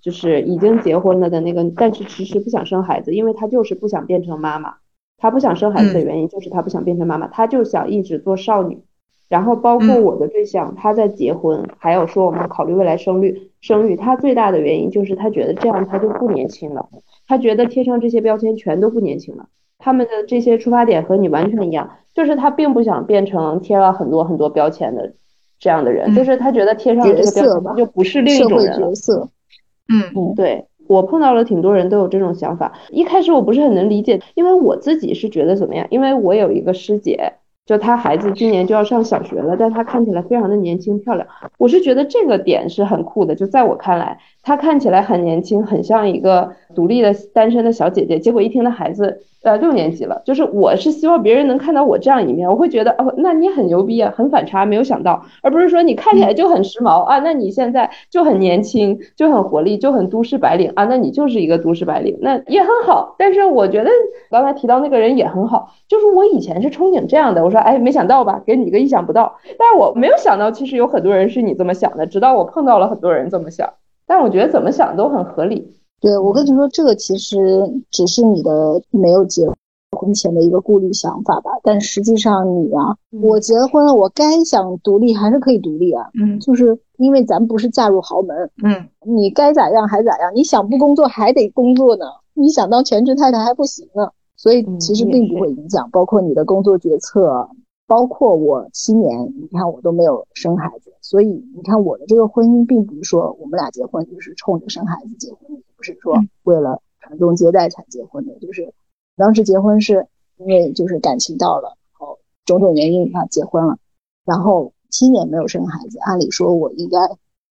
就是已经结婚了的那个，但是迟迟不想生孩子，因为他就是不想变成妈妈。他不想生孩子的原因就是他不想变成妈妈，他就想一直做少女。然后包括我的对象，他在结婚，还有说我们考虑未来生育，生育他最大的原因就是他觉得这样他就不年轻了，他觉得贴上这些标签全都不年轻了。他们的这些出发点和你完全一样，就是他并不想变成贴了很多很多标签的。这样的人，就是他觉得贴上这个标签就不是另一种人了。角色，嗯嗯，对我碰到了挺多人都有这种想法。一开始我不是很能理解，因为我自己是觉得怎么样？因为我有一个师姐，就她孩子今年就要上小学了，但她看起来非常的年轻漂亮。我是觉得这个点是很酷的，就在我看来，她看起来很年轻，很像一个独立的单身的小姐姐。结果一听她孩子。呃，六年级了，就是我是希望别人能看到我这样一面，我会觉得哦，那你很牛逼啊，很反差，没有想到，而不是说你看起来就很时髦啊，那你现在就很年轻，就很活力，就很都市白领啊，那你就是一个都市白领，那也很好。但是我觉得刚才提到那个人也很好，就是我以前是憧憬这样的，我说哎，没想到吧，给你一个意想不到，但是我没有想到，其实有很多人是你这么想的，直到我碰到了很多人这么想，但我觉得怎么想都很合理。对我跟你说，这个其实只是你的没有结婚前的一个顾虑想法吧，但实际上你啊，我结了婚了，我该想独立还是可以独立啊，嗯，就是因为咱不是嫁入豪门，嗯，你该咋样还咋样，你想不工作还得工作呢，你想当全职太太还不行呢，所以其实并不会影响，包括你的工作决策。包括我七年，你看我都没有生孩子，所以你看我的这个婚姻，并不是说我们俩结婚就是冲着生孩子结婚，不是说为了传宗接代才结婚的，就是当时结婚是因为就是感情到了，然后种种原因啊结婚了。然后七年没有生孩子，按理说我应该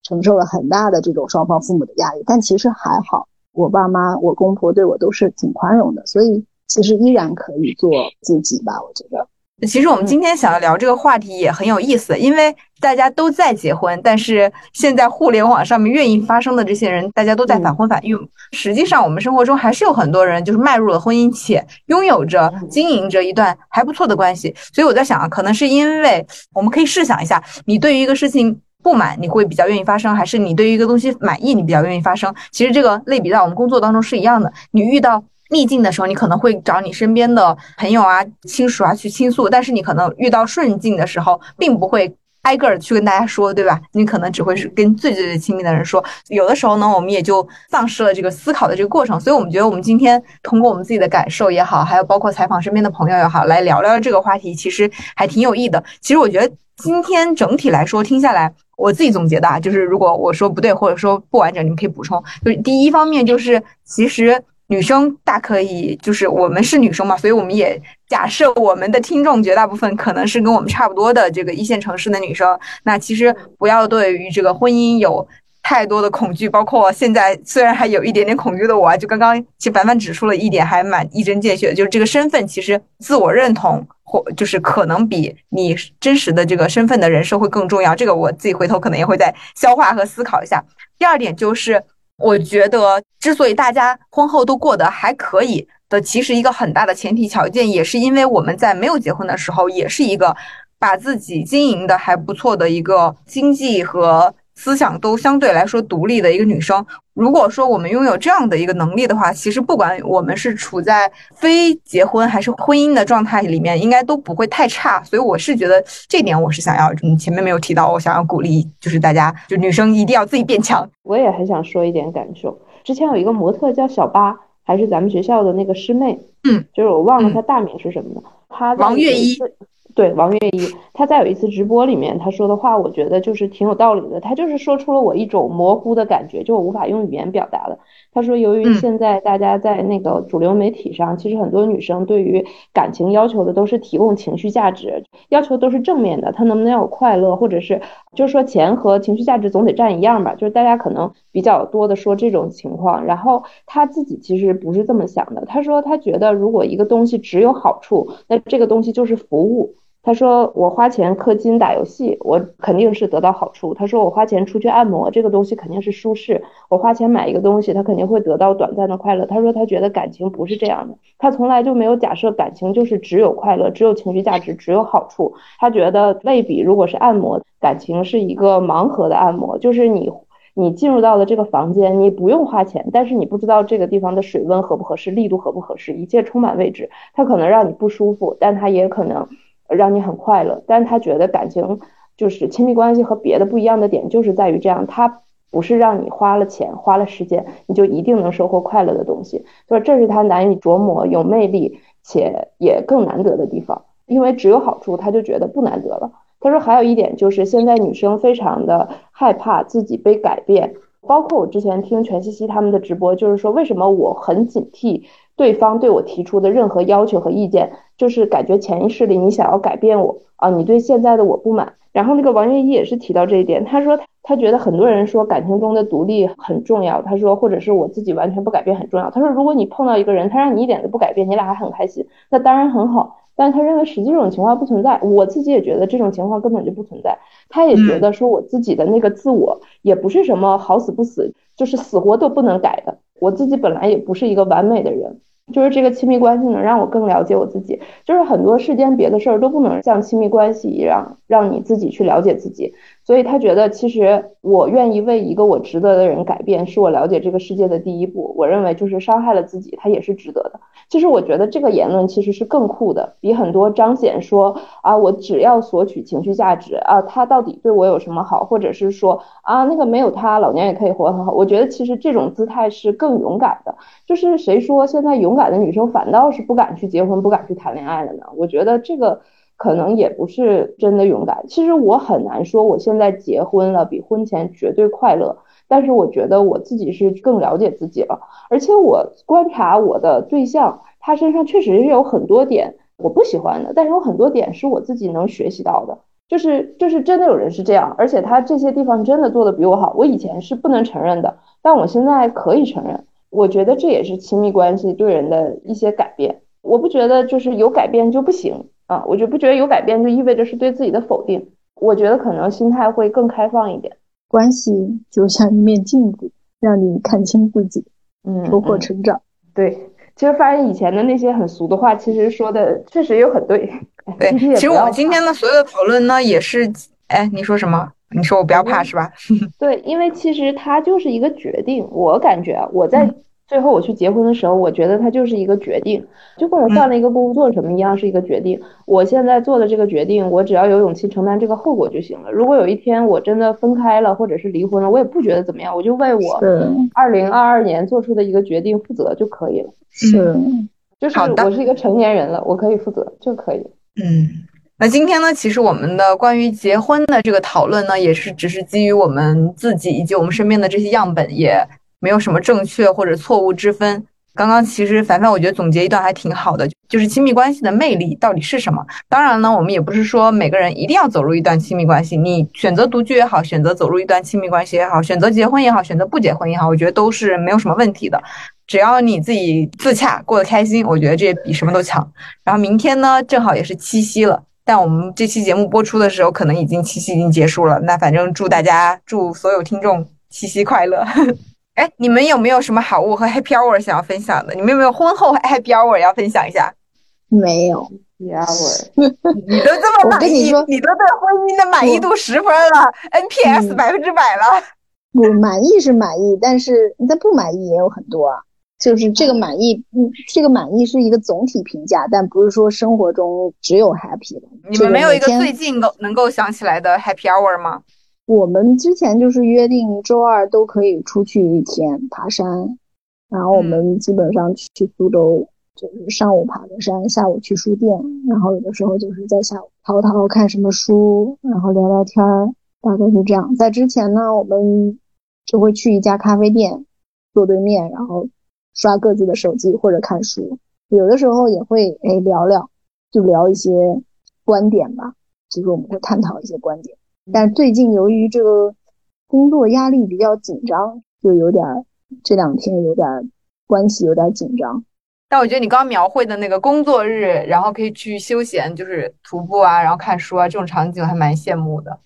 承受了很大的这种双方父母的压力，但其实还好，我爸妈、我公婆对我都是挺宽容的，所以其实依然可以做自己吧，我觉得。其实我们今天想要聊这个话题也很有意思，因为大家都在结婚，但是现在互联网上面愿意发生的这些人，大家都在反婚反育。实际上，我们生活中还是有很多人就是迈入了婚姻，且拥有着、经营着一段还不错的关系。所以我在想啊，可能是因为我们可以试想一下，你对于一个事情不满，你会比较愿意发生，还是你对于一个东西满意，你比较愿意发生？其实这个类比在我们工作当中是一样的，你遇到。逆境的时候，你可能会找你身边的朋友啊、亲属啊去倾诉，但是你可能遇到顺境的时候，并不会挨个儿去跟大家说，对吧？你可能只会是跟最最最亲密的人说。有的时候呢，我们也就丧失了这个思考的这个过程。所以，我们觉得我们今天通过我们自己的感受也好，还有包括采访身边的朋友也好，来聊聊这个话题，其实还挺有益的。其实我觉得今天整体来说听下来，我自己总结的啊，就是如果我说不对或者说不完整，你们可以补充。就是第一方面就是其实。女生大可以，就是我们是女生嘛，所以我们也假设我们的听众绝大部分可能是跟我们差不多的这个一线城市的女生。那其实不要对于这个婚姻有太多的恐惧，包括现在虽然还有一点点恐惧的我，就刚刚其实凡凡指出了一点，还蛮一针见血，就是这个身份其实自我认同或就是可能比你真实的这个身份的人设会更重要。这个我自己回头可能也会再消化和思考一下。第二点就是。我觉得，之所以大家婚后都过得还可以的，其实一个很大的前提条件，也是因为我们在没有结婚的时候，也是一个把自己经营的还不错的一个经济和。思想都相对来说独立的一个女生，如果说我们拥有这样的一个能力的话，其实不管我们是处在非结婚还是婚姻的状态里面，应该都不会太差。所以我是觉得这点我是想要，你前面没有提到，我想要鼓励，就是大家就女生一定要自己变强。我也很想说一点感受。之前有一个模特叫小八，还是咱们学校的那个师妹，嗯，就是我忘了她大名是什么了。她王月一。对王月一，他在有一次直播里面他说的话，我觉得就是挺有道理的。他就是说出了我一种模糊的感觉，就我无法用语言表达的。他说，由于现在大家在那个主流媒体上，其实很多女生对于感情要求的都是提供情绪价值，要求都是正面的。她能不能有快乐，或者是就是说钱和情绪价值总得占一样吧？就是大家可能比较多的说这种情况。然后他自己其实不是这么想的。他说他觉得如果一个东西只有好处，那这个东西就是服务。他说：“我花钱氪金打游戏，我肯定是得到好处。”他说：“我花钱出去按摩，这个东西肯定是舒适。我花钱买一个东西，他肯定会得到短暂的快乐。”他说：“他觉得感情不是这样的，他从来就没有假设感情就是只有快乐，只有情绪价值，只有好处。他觉得类比如果是按摩，感情是一个盲盒的按摩，就是你你进入到了这个房间，你不用花钱，但是你不知道这个地方的水温合不合适，力度合不合适，一切充满未知。它可能让你不舒服，但它也可能。”让你很快乐，但是他觉得感情就是亲密关系和别的不一样的点，就是在于这样，它不是让你花了钱花了时间，你就一定能收获快乐的东西。所以这是他难以琢磨、有魅力且也更难得的地方。因为只有好处，他就觉得不难得了。他说还有一点就是现在女生非常的害怕自己被改变，包括我之前听全西西他们的直播，就是说为什么我很警惕。对方对我提出的任何要求和意见，就是感觉潜意识里你想要改变我啊，你对现在的我不满。然后那个王月一也是提到这一点，他说他觉得很多人说感情中的独立很重要，他说或者是我自己完全不改变很重要。他说如果你碰到一个人，他让你一点都不改变，你俩还很开心，那当然很好。但是他认为实际这种情况不存在，我自己也觉得这种情况根本就不存在。他也觉得说我自己的那个自我也不是什么好死不死，就是死活都不能改的。我自己本来也不是一个完美的人。就是这个亲密关系能让我更了解我自己，就是很多世间别的事儿都不能像亲密关系一样让你自己去了解自己。所以他觉得，其实我愿意为一个我值得的人改变，是我了解这个世界的第一步。我认为就是伤害了自己，他也是值得的。其实我觉得这个言论其实是更酷的，比很多彰显说啊，我只要索取情绪价值啊，他到底对我有什么好，或者是说啊，那个没有他，老娘也可以活得很好。我觉得其实这种姿态是更勇敢的。就是谁说现在勇敢的女生反倒是不敢去结婚、不敢去谈恋爱了呢？我觉得这个。可能也不是真的勇敢。其实我很难说，我现在结婚了比婚前绝对快乐。但是我觉得我自己是更了解自己了，而且我观察我的对象，他身上确实是有很多点我不喜欢的，但是有很多点是我自己能学习到的。就是就是真的有人是这样，而且他这些地方真的做的比我好，我以前是不能承认的，但我现在可以承认。我觉得这也是亲密关系对人的一些改变。我不觉得就是有改变就不行啊，我就不觉得有改变就意味着是对自己的否定。我觉得可能心态会更开放一点。关系就像一面镜子，让你看清自己，嗯，收获成长。对，其实发现以前的那些很俗的话，其实说的确实又很对。对，其实我们今天的所有的讨论呢，也是，哎，你说什么？你说我不要怕是吧？(laughs) 对，因为其实它就是一个决定，我感觉我在。最后我去结婚的时候，我觉得它就是一个决定，就跟我换了一个工作什么一样是一个决定。我现在做的这个决定，我只要有勇气承担这个后果就行了。如果有一天我真的分开了，或者是离婚了，我也不觉得怎么样，我就为我二零二二年做出的一个决定负责就可以了。是，就是我是一个成年人了，我可以负责就可以。嗯，那今天呢，其实我们的关于结婚的这个讨论呢，也是只是基于我们自己以及我们身边的这些样本也。没有什么正确或者错误之分。刚刚其实凡凡我觉得总结一段还挺好的，就是亲密关系的魅力到底是什么？当然呢，我们也不是说每个人一定要走入一段亲密关系，你选择独居也好，选择走入一段亲密关系也好，选择结婚也好，选择不结婚也好，我觉得都是没有什么问题的。只要你自己自洽，过得开心，我觉得这比什么都强。然后明天呢，正好也是七夕了，但我们这期节目播出的时候，可能已经七夕已经结束了。那反正祝大家，祝所有听众七夕快乐。哎，你们有没有什么好物和 Happy Hour 想要分享的？你们有没有婚后 (laughs) Happy Hour 要分享一下？没有，Happy Hour。(laughs) 你都这么满意，你都对婚姻的满意度十分了，NPS 百分之百了。不满意是满意，但是那不满意也有很多啊。就是这个满意，嗯，这个满意是一个总体评价，但不是说生活中只有 Happy 的。你们没有一个最近够能够想起来的 Happy Hour 吗？我们之前就是约定周二都可以出去一天爬山，然后我们基本上去苏州就是上午爬个山，下午去书店，然后有的时候就是在下午淘淘看什么书，然后聊聊天儿，大概是这样。在之前呢，我们就会去一家咖啡店坐对面，然后刷各自的手机或者看书，有的时候也会哎聊聊，就聊一些观点吧，就是我们会探讨一些观点。但最近由于这个工作压力比较紧张，就有点这两天有点关系有点紧张。但我觉得你刚描绘的那个工作日，然后可以去休闲，就是徒步啊，然后看书啊，这种场景还蛮羡慕的。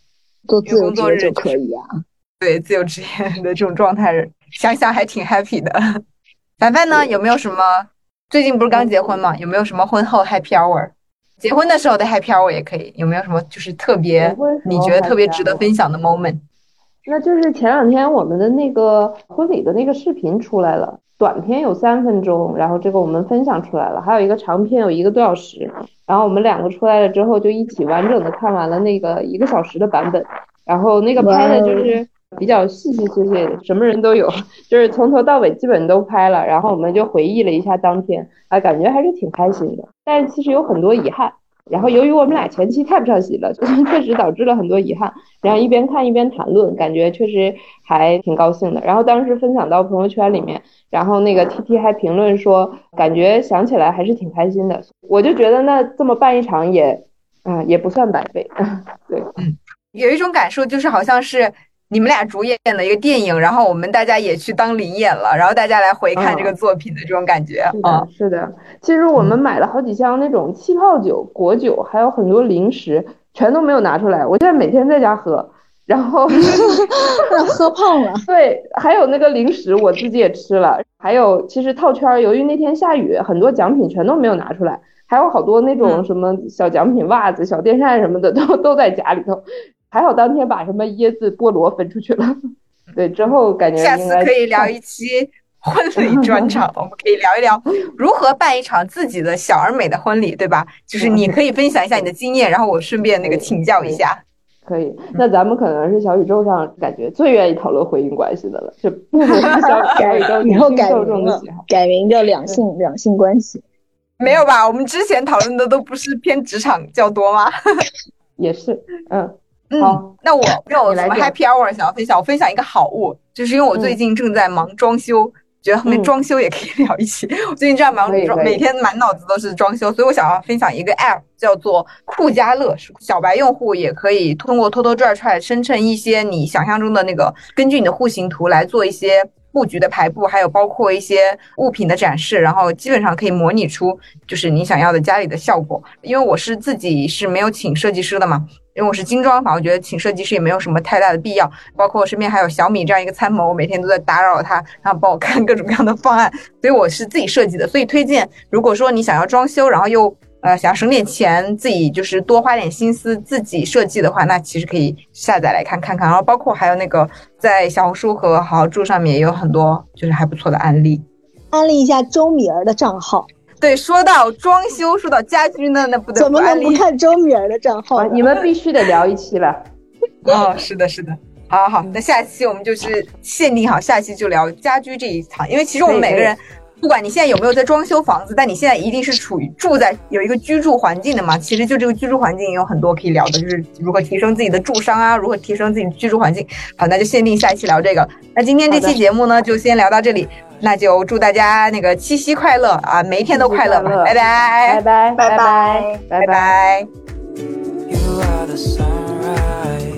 做自由职业就可以啊。对自由职业的这种状态，想想还挺 happy 的。凡凡呢，有没有什么？最近不是刚结婚吗？有没有什么婚后 happy hour？结婚的时候的 happy hour 也可以，有没有什么就是特别你觉得特别值得分享的 moment？那就是前两天我们的那个婚礼的那个视频出来了，短片有三分钟，然后这个我们分享出来了，还有一个长片有一个多小时，然后我们两个出来了之后就一起完整的看完了那个一个小时的版本，然后那个拍的就是比较细细碎碎的，什么人都有，(laughs) 就是从头到尾基本都拍了，然后我们就回忆了一下当天，啊，感觉还是挺开心的。但其实有很多遗憾，然后由于我们俩前期太不上戏了，(laughs) 确实导致了很多遗憾。然后一边看一边谈论，感觉确实还挺高兴的。然后当时分享到朋友圈里面，然后那个 T T 还评论说，感觉想起来还是挺开心的。我就觉得那这么办一场也，嗯，也不算白费。(laughs) 对，有一种感受就是好像是。你们俩主演的一个电影，然后我们大家也去当临演了，然后大家来回看这个作品的这种感觉啊，是的。其实我们买了好几箱那种气泡酒、果酒，还有很多零食，全都没有拿出来。我现在每天在家喝，然后 (laughs) 喝胖了。(laughs) 对，还有那个零食我自己也吃了，还有其实套圈，由于那天下雨，很多奖品全都没有拿出来，还有好多那种什么小奖品、袜子、小电扇什么的都都在家里头。还好当天把什么椰子、菠萝分出去了。对，之后感觉下次可以聊一期婚礼专场，我们可以聊一聊如何办一场自己的小而美的婚礼，对吧？就是你可以分享一下你的经验，然后我顺便那个请教一下。可以，那咱们可能是小宇宙上感觉最愿意讨论婚姻关系的了，就不 (laughs) 能小宇宙以后改名了，改名叫两性两性关系。没有吧？我们之前讨论的都不是偏职场较多吗？(laughs) 也是，嗯。嗯，那我 (laughs) 没有什么 happy hour 想要分享？我分享一个好物，就是因为我最近正在忙装修，觉得后面装修也可以聊一期。(laughs) 我最近正在忙，每天满脑子都是装修，所以我想要分享一个 app，叫做酷家乐。是小白用户也可以通过拖拖拽拽生成一些你想象中的那个，根据你的户型图来做一些布局的排布，还有包括一些物品的展示，然后基本上可以模拟出就是你想要的家里的效果。因为我是自己是没有请设计师的嘛。因为我是精装房，我觉得请设计师也没有什么太大的必要。包括我身边还有小米这样一个参谋，我每天都在打扰他，然后帮我看各种各样的方案。所以我是自己设计的。所以推荐，如果说你想要装修，然后又呃想要省点钱，自己就是多花点心思自己设计的话，那其实可以下载来看看看。然后包括还有那个在小红书和好好住上面也有很多就是还不错的案例。安利一下周米儿的账号。对，说到装修，说到家居呢，那不得怎么能不看周米儿的账号？你们必须得聊一期了。(laughs) 哦，是的，是的，好好好，那下期我们就是限定好，下期就聊家居这一场，因为其实我们每个人，不管你现在有没有在装修房子，但你现在一定是处于住在有一个居住环境的嘛。其实就这个居住环境也有很多可以聊的，就是如何提升自己的住商啊，如何提升自己的居住环境。好，那就限定下一期聊这个。那今天这期节目呢，就先聊到这里。那就祝大家那个七夕快乐啊，每一天都快乐吧，拜拜，拜拜，拜拜，拜拜。You are the sunrise.